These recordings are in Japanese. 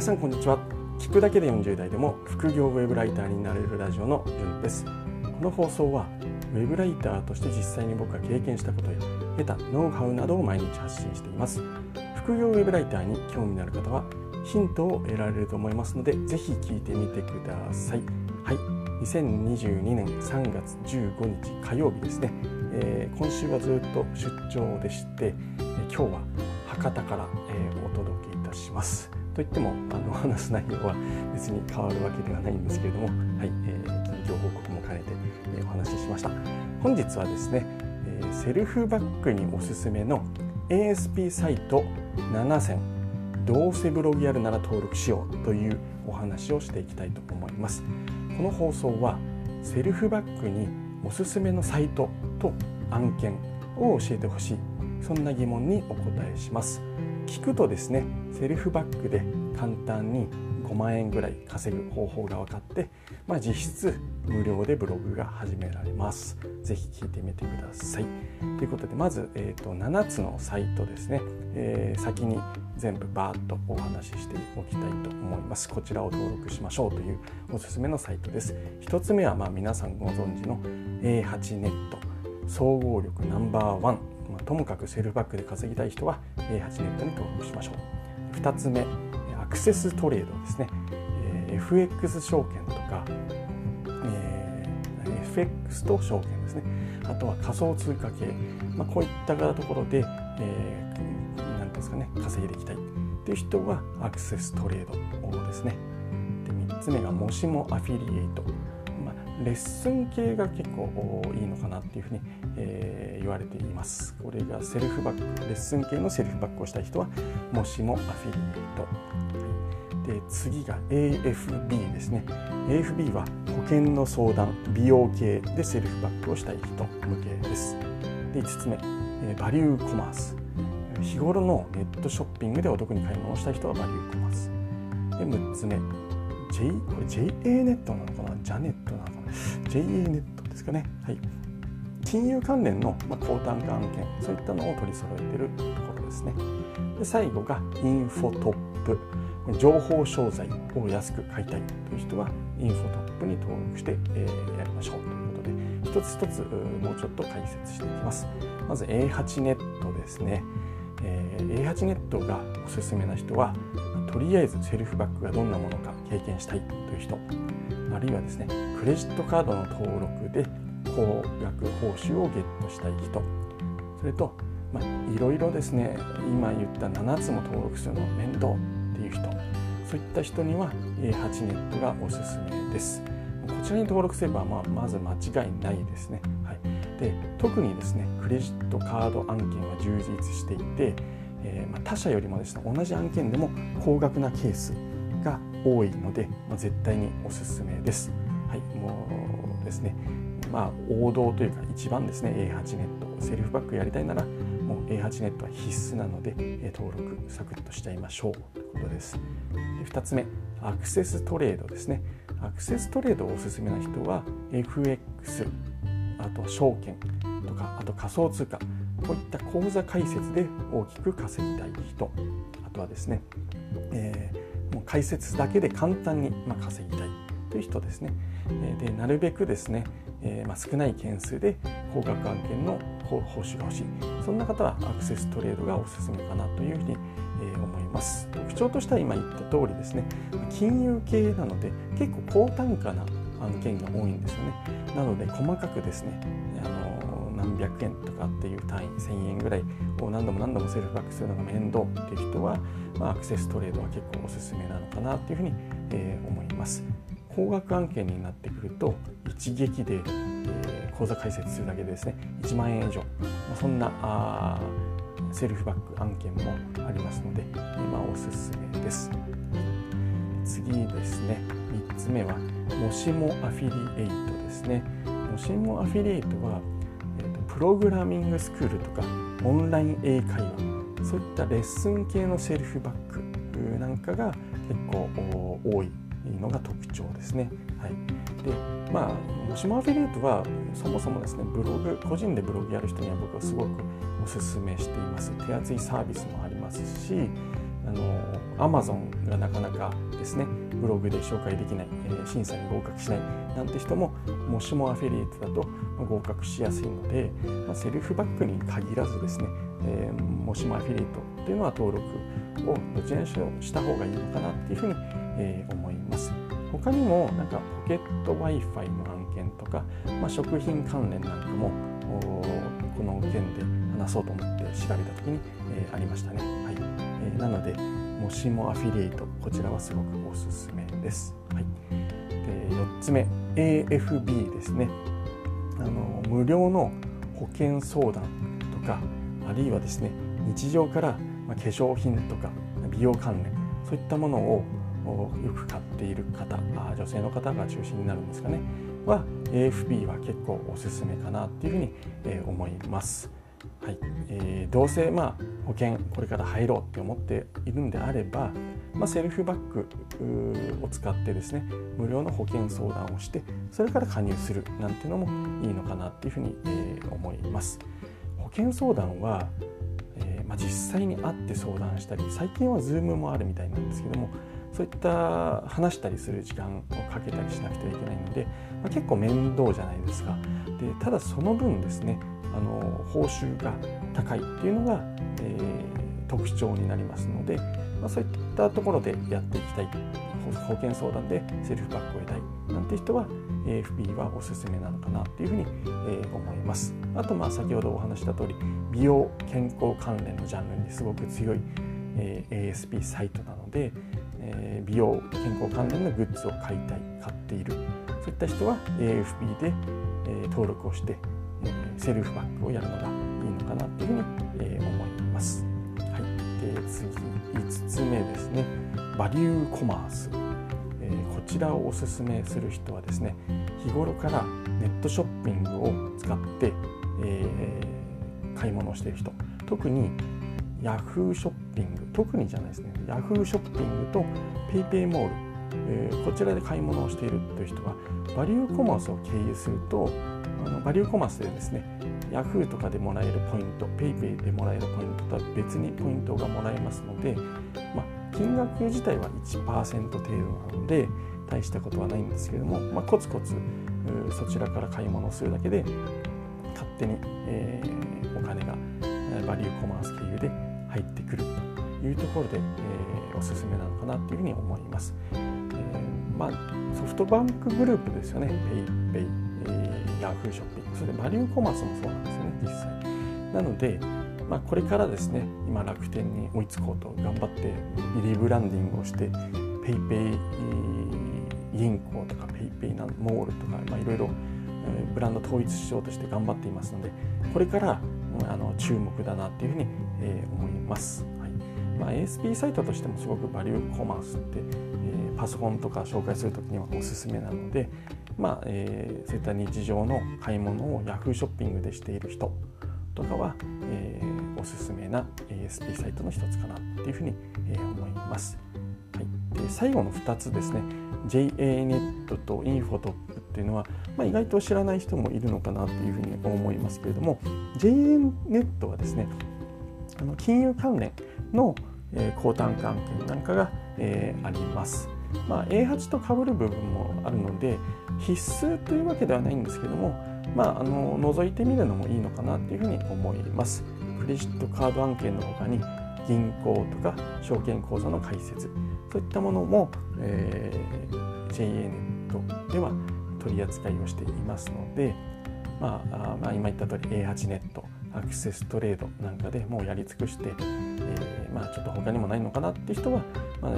皆さんこんにちは。聞くだけで40代でも副業ウェブライターになれるラジオのじゅんです。この放送はウェブライターとして実際に僕が経験したことや得たノウハウなどを毎日発信しています。副業ウェブライターに興味のある方はヒントを得られると思いますのでぜひ聞いてみてください。はい。2022年3月15日火曜日ですね、えー、今週はずっと出張でして、え、今日は博多から、えー、お届けいたします。といってもあの話す内容は別に変わるわけではないんですけれども、はいえー、近況報告も兼ねて、えー、お話ししました。本日はですね、えー、セルフバッグにおすすめの ASP サイト7選どうせブログやるなら登録しようというお話をしていきたいと思います。この放送はセルフバッグにおすすめのサイトと案件を教えてほしい。そんな疑問にお答えします。聞くとですねセルフバッグで簡単に5万円ぐらい稼ぐ方法が分かって、まあ、実質無料でブログが始められます。ぜひ聞いてみてください。ということでまず、えーと、7つのサイトですね、えー、先に全部バーッとお話ししておきたいと思います。こちらを登録しましょうというおすすめのサイトです。1つ目はまあ皆さんご存知の A8 ネット総合力ナンバーワン、まあ、ともかくセルフバッグで稼ぎたい人は A8 ネットに登録しましょう。2つ目アクセストレードですね、えー、FX 証券とか、えー、FX と証券ですね。あとは仮想通貨系、まあ、こういったところで、えー、なんですかね稼いでいきたい。っていう人はアクセストレードですね。で3つ目がもしもアフィリエイト。レッスン系が結構いいのかなっていうふうに、えー、言われています。これがセルフバック、レッスン系のセルフバックをしたい人は、もしもアフィリエイト。で次が AFB ですね。AFB は保険の相談、美容系でセルフバックをしたい人向けです。で5つ目、えバリューコマース。日頃のネットショッピングでお得に買い物をしたい人はバリューコマース。で6つ目、J、これ JA ネットなのかな？ジャネットなのかな？JA ネットですかね。はい。金融関連の、高単価案件、そういったのを取り揃えているところですね。で最後がインフォトップ。情報商材を安く買いたいという人はインフォトップに登録して、えー、やりましょうということで一つ一つもうちょっと解説していきますまず A8 ネットですね、えー、A8 ネットがおすすめな人はとりあえずセルフバッグがどんなものか経験したいという人あるいはですねクレジットカードの登録で高額報酬をゲットしたい人。それとまあ、いろいろですね今言った7つも登録するの面倒っていう人。そういった人には A8 ネットがおすすめです。こちらに登録すれば、まあ、まず間違いないですね、はい、で特にですねクレジットカード案件は充実していてえー、まあ、他社よりもですね同じ案件でも高額なケースが多いので、まあ、絶対におすすめです。はい、もうですね、まあ、王道というか一番ですね A8 ネットセルフバックやりたいならもう A8 ネットは必須なので、登録サクッとしちゃいましょうということです。で2つ目アクセストレードですね。アクセストレードをおすすめな人は FX あと証券とかあと仮想通貨こういった口座開設で大きく稼ぎたい人。あとはですね、えー、もう開設だけで簡単にま稼ぎたいという人ですね。でなるべくですね、えー、まあ少ない件数で高額案件の報酬が欲しい。そんな方はアクセストレードがおすすめかなというふうに、え思います。特徴としては今言った通りですね。金融系なので結構高単価な案件が多いんですよね。なので細かくですねあの何百円とかっていう単位1000円ぐらいを何度も何度もセルフバックするのが面倒っていう人は、まあ、アクセストレードは結構おすすめなのかなっていうふうに、えー、思います。高額案件になってくると一撃で、えー、口座開設するだけでですね。1万円以上、まあ、そんなあセルフバック案件もありますので今おすすめです。次ですね。3つ目はもしもアフィリエイトですね。もしもアフィリエイトはえー、とプログラミングスクールとかオンライン英会話そういったレッスン系のセルフバックなんかが結構多い。のが特徴ですね。はい、でまあもしもアフィリエイトはそもそもですねブログ個人でブログやる人には僕はすごくおすすめしています。手厚いサービスもありますし、あの Amazon がなかなかですねブログで紹介できない、えー、審査に合格しないなんて人ももしもアフィリエイトだと合格しやすいので、まあ、セルフバックに限らずですね、えー、もしもアフィリエイトっていうのは登録をどちらにしろした方がいいのかなっていうふうに、えー、思います。他にもなんかポケット Wi-Fi の案件とか、まあ、食品関連なんかもこの件で話そうと思って調べた時に、えー、ありましたね。はいえー、なのでもしもアフィリエイトこちらはすごくおすすめです。はい、で4つ目 AFB ですねあの無料の保険相談とかあるいはですね日常から化粧品とか美容関連そういったものををよく買っている方女性の方が中心になるんですかねは AFB は結構おすすめかなっていうふうに、え思います。はいえー、どうせ、まあ、保険これから入ろうって思っているんであれば、まあ、セルフバッグを使ってですね無料の保険相談をしてそれから加入するなんていうのもいいのかなっていうふうに、えー、思います。保険相談は、えー、まあ、実際に会って相談したり最近は Zoom もあるみたいなんですけどもそういった話したりする時間をかけたりしなくてはいけないので、まあ、結構面倒じゃないですか。でただその分ですねあの報酬が高いっていうのが、えー、特徴になりますので、まあ、そういったところでやっていきたい保険相談でセルフバックを得たいなんて人は AFB はおすすめなのかなっていうふうに、えー、思います。あとまあ先ほどお話した通り美容健康関連のジャンルにすごく強い、えー、ASP サイトなので、美容健康関連のグッズを買いたい買っている。そういった人は AFB で、え、登録をして、え、セルフバッグをやるのがいいのかなっていうふうに、え、思います。はい、で次5つ目ですね。バリューコマース、え、こちらをおすすめする人はですね日頃からネットショッピングを使って、え、買い物をしている人。特にヤフーショッピング特にじゃないですね。ヤフーショッピングと PayPay モール、えー、こちらで買い物をしているという人はバリューコマースを経由するとあのバリューコマースでですねヤフーとかでもらえるポイント PayPay でもらえるポイントとは別にポイントがもらえますので、まあ、金額自体は1%程度なので大したことはないんですけれども、まあ、コツコツそちらから買い物をするだけで勝手に、えー、お金がバリューコマース経由で入ってくるというところで、えー、おすすめなのかなというふうに思います。えー、まあ、ソフトバンクグループですよね、PayPay、えー、Yahoo ショッピング、それでバリューコマースもそうなんですよね、実際。なので、まあ、これからですね、今楽天に追いつこうと頑張ってリブランディングをして、PayPay 銀行とか PayPay モールとか、まあ、いろいろブランド統一しようとして頑張っていますのでこれからあの注目だなっていうふうに、え、思います。はいまあ、ASP サイトとしてもすごくバリューコマースって、え、パソコンとか紹介するときにはおすすめなので、まあえー、そういった日常の買い物を Yahoo ショッピングでしている人とかは、えー、おすすめな ASP サイトの一つかなっていうふうに、え、思います。はい、で最後の2つですね JANET と InfoTop っていうのは、まあ、意外と知らない人もいるのかなというふうに思いますけれども JANET はですねあの金融関連の、えー、高単価案件なんかが、えー、あります。まあ、A8 と被る部分もあるので必須というわけではないんですけども、まあ、あの覗いてみるのもいいのかなというふうに思います。クレジットカード案件の他に銀行とか証券口座の開設そういったものも、えー、JA ネットでは取り扱いをしていますので、まあ、まあ、今言った通り A8 ネットアクセストレードなんかでもうやり尽くして、えー、まあ、ちょっと他にもないのかなっていう人は、まあ、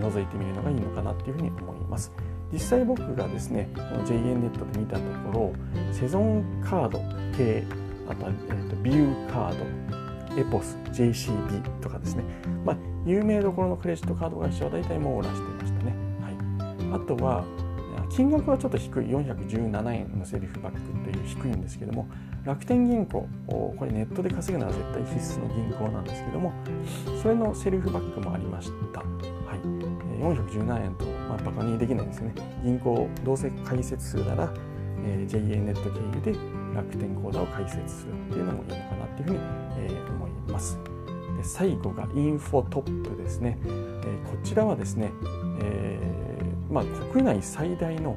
覗いてみるのがいいのかなっていうふうに思います。実際僕がですね、JA ネットで見たところ、セゾンカード系、あとは、えーと、ビューカード、エポス、JCB とかですね、まあ、有名どころのクレジットカード会社は大体網羅していましたね。はい、あとは、金額はちょっと低い。417円のセリフバックという低いんですけども楽天銀行これネットで稼ぐのは絶対必須の銀行なんですけどもそれのセリフバックもありました、はい、417円と、まあ、バカにできないですよね。銀行どうせ開設するなら、えー、JA ネット経由で楽天口座を開設するっていうのもいいのかなっていうふうに、えー、思います。で最後がインフォトップですね、えこちらはですね、えー、まあ、国内最大の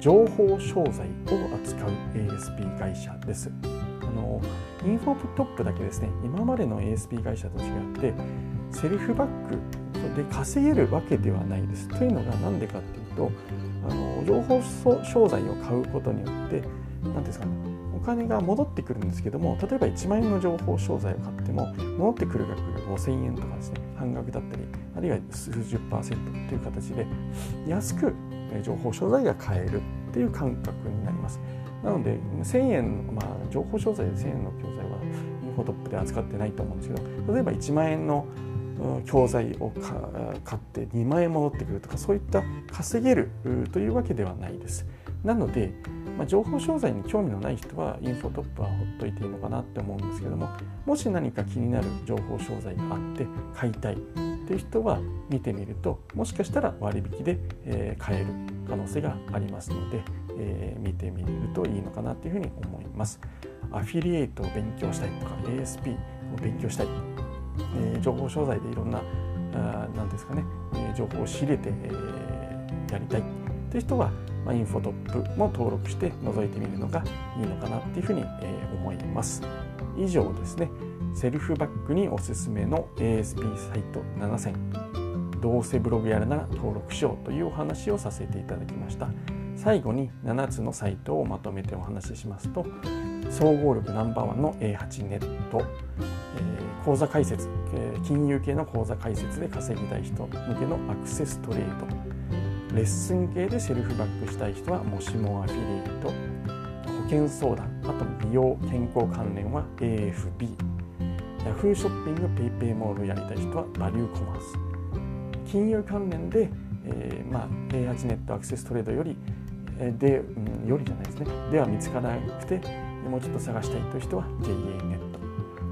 情報商材を扱う ASP 会社です。あのインフォトップだけですね今までの ASP 会社と違ってセルフバックで稼げるわけではないです。というのが何でかっていうとあの情報商材を買うことによって何ですかねお金が戻ってくるんですけども例えば1万円の情報商材を買っても戻ってくる額が5000円とかですね半額だったりあるいは数十パーセントという形で安く情報商材が買えるっていう感覚になります。なので1000円、まあ、情報商材で1000円の教材はインフォトップで扱ってないと思うんですけど例えば1万円の教材を買って2万円戻ってくるとかそういった稼げるというわけではないです。なので、まあ、情報商材に興味のない人はインフォトップはほっといていいのかなって思うんですけどももし何か気になる情報商材があって買いたいっていう人は見てみるともしかしたら割引で、え買える可能性がありますので、えー、見てみるといいのかなというふうに思います。アフィリエイトを勉強したいとか ASP を勉強したいえー、情報商材でいろんな何ですかね、え、情報を仕入れて、えー、やりたいという人は、まあ、インフォトップも登録して覗いてみるのがいいのかなっていうふうに、え、思います。以上ですね。セルフバックにおすすめの ASP サイト7選。どうせブログやるなら登録しようというお話をさせていただきました。最後に7つのサイトをまとめてお話ししますと総合力ナンバーワンの A8 ネット、えー、口座開設、えー、金融系の口座開設で稼ぎたい人向けのアクセストレードレッスン系でセルフバックしたい人はもしもアフィリエイト保険相談あと美容健康関連は AFB ヤフーショッピング PayPay モールやりたい人はバリューコマース。金融関連で、えーまあ、A8 ネットアクセストレードよりで、うん、よりじゃないですね。では見つからなくてもうちょっと探したいという人は JA ネッ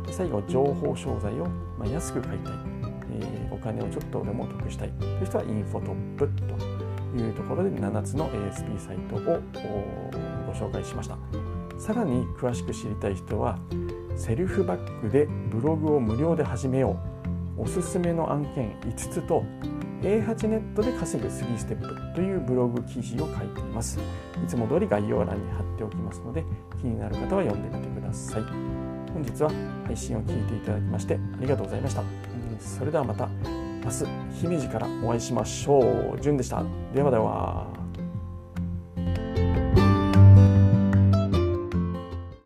ト。最後情報商材を、まあ、安く買いたい、えー、お金をちょっとでも得したいという人はインフォトップと。いうところで7つの ASP サイトをご紹介しましたさらに詳しく知りたい人はセルフバックでブログを無料で始めようおすすめの案件5つと A8 ネットで稼ぐ3ステップというブログ記事を書いています。いつも通り概要欄に貼っておきますので、気になる方は読んでみてください。本日は配信を聞いていただきましてありがとうございました。それではまた明日、姫路からお会いしましょう。じゅんでした。ではでは。